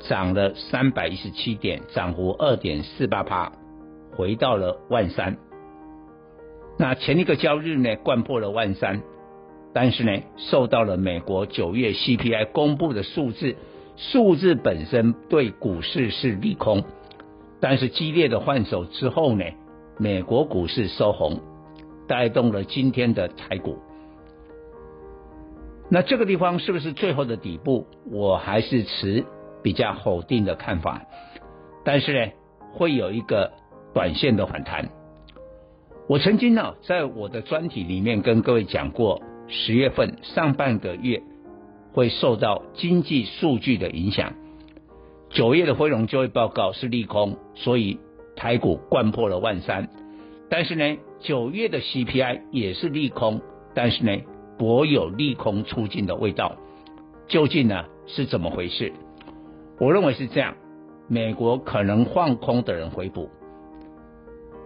涨了三百一十七点，涨幅二点四八趴，回到了万三。那前一个交易日呢，掼破了万三，但是呢，受到了美国九月 CPI 公布的数字，数字本身对股市是利空，但是激烈的换手之后呢，美国股市收红。带动了今天的台股，那这个地方是不是最后的底部？我还是持比较否定的看法，但是呢，会有一个短线的反弹。我曾经呢，在我的专题里面跟各位讲过，十月份上半个月会受到经济数据的影响，九月的非农就业报告是利空，所以台股掼破了万三。但是呢，九月的 CPI 也是利空，但是呢，颇有利空出尽的味道。究竟呢是怎么回事？我认为是这样：美国可能放空的人回补，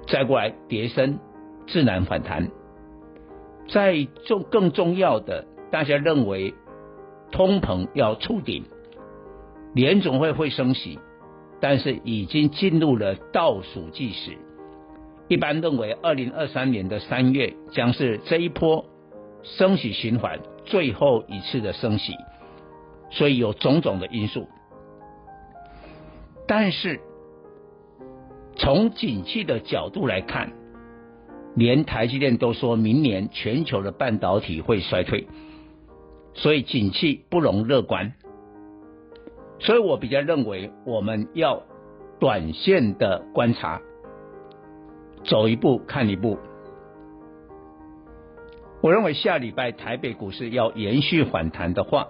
再过来跌升，自然反弹。再重更重要的，大家认为通膨要触顶，联总会会升息，但是已经进入了倒数计时。一般认为，二零二三年的三月将是这一波升息循环最后一次的升息，所以有种种的因素。但是从景气的角度来看，连台积电都说明年全球的半导体会衰退，所以景气不容乐观。所以我比较认为，我们要短线的观察。走一步看一步。我认为下礼拜台北股市要延续反弹的话，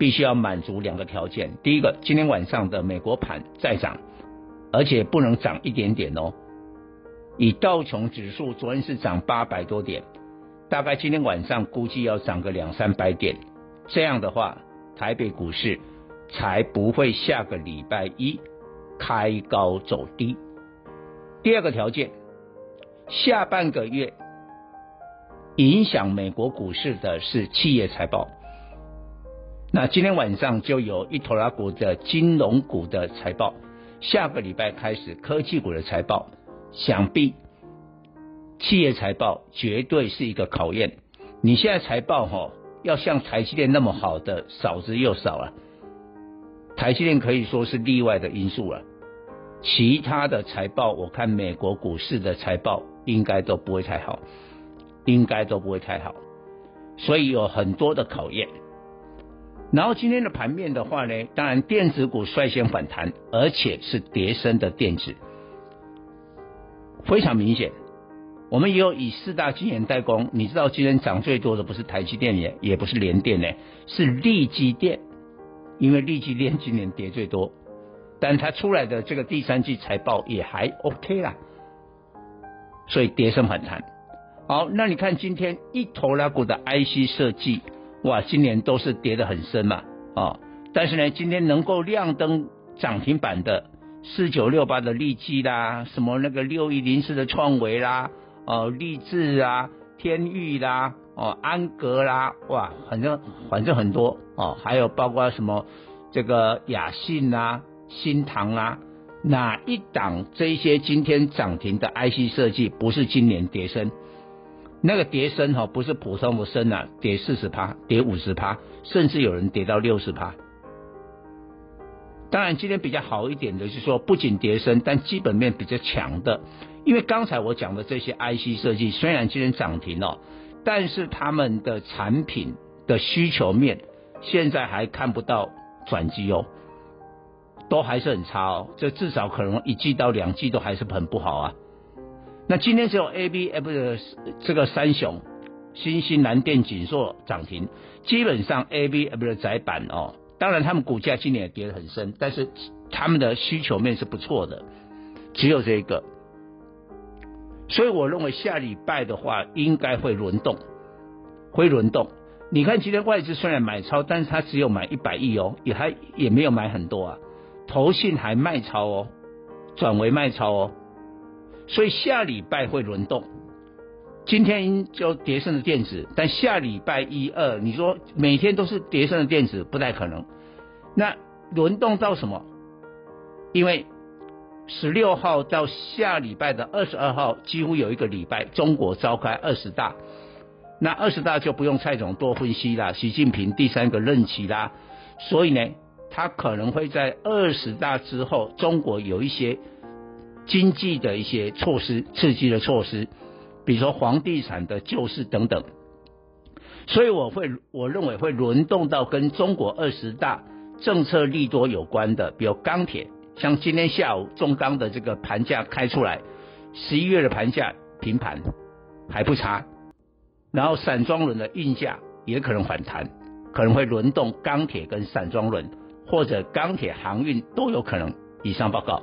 必须要满足两个条件。第一个，今天晚上的美国盘再涨，而且不能涨一点点哦。以道琼指数昨天是涨八百多点，大概今天晚上估计要涨个两三百点。这样的话，台北股市才不会下个礼拜一开高走低。第二个条件。下半个月影响美国股市的是企业财报。那今天晚上就有一拖拉股的金融股的财报，下个礼拜开始科技股的财报，想必企业财报绝对是一个考验。你现在财报哈要像台积电那么好的少之又少了，台积电可以说是例外的因素了。其他的财报，我看美国股市的财报应该都不会太好，应该都不会太好，所以有很多的考验。然后今天的盘面的话呢，当然电子股率先反弹，而且是跌升的电子，非常明显。我们也有以四大晶圆代工，你知道今天涨最多的不是台积电也也不是联电呢，是力积电，因为力积电今年跌最多。但它出来的这个第三季财报也还 OK 啦，所以跌升反弹。好，那你看今天一头拉股的 IC 设计，哇，今年都是跌得很深嘛，哦，但是呢，今天能够亮灯涨停板的四九六八的利基啦，什么那个六一零四的创维啦，哦，力智啊，天域啦，哦，安格啦，哇，反正反正很多哦，还有包括什么这个雅信啊。新唐啊，哪一档这些今天涨停的 IC 设计不是今年跌深？那个跌深哈，不是普通的深啊，跌四十趴，跌五十趴，甚至有人跌到六十趴。当然，今天比较好一点的是说，不仅跌深，但基本面比较强的。因为刚才我讲的这些 IC 设计，虽然今天涨停哦，但是他们的产品的需求面现在还看不到转机哦，都还是很差哦。这至少可能一季到两季都还是很不好啊。那今天只有 ABF 的这个三雄，新兴、南电、景硕涨停，基本上 ABF 的载板哦。当然，他们股价今年也跌得很深，但是他们的需求面是不错的，只有这一个。所以我认为下礼拜的话，应该会轮动，会轮动。你看今天外资虽然买超，但是他只有买一百亿哦，也还也没有买很多啊。投信还卖超哦，转为卖超哦。所以下礼拜会轮动。今天就跌深的电子，但下礼拜一二，你说每天都是跌深的电子不太可能。那轮动到什么？因为十六号到下礼拜的二十二号，几乎有一个礼拜，中国召开二十大。那二十大就不用蔡总多分析啦，习近平第三个任期啦，所以呢，他可能会在二十大之后，中国有一些经济的一些措施，刺激的措施。比如说房地产的救市等等，所以我会我认为会轮动到跟中国二十大政策利多有关的，比如钢铁，像今天下午中钢的这个盘价开出来，十一月的盘价平盘还不差，然后散装轮的运价也可能反弹，可能会轮动钢铁跟散装轮或者钢铁航运都有可能。以上报告。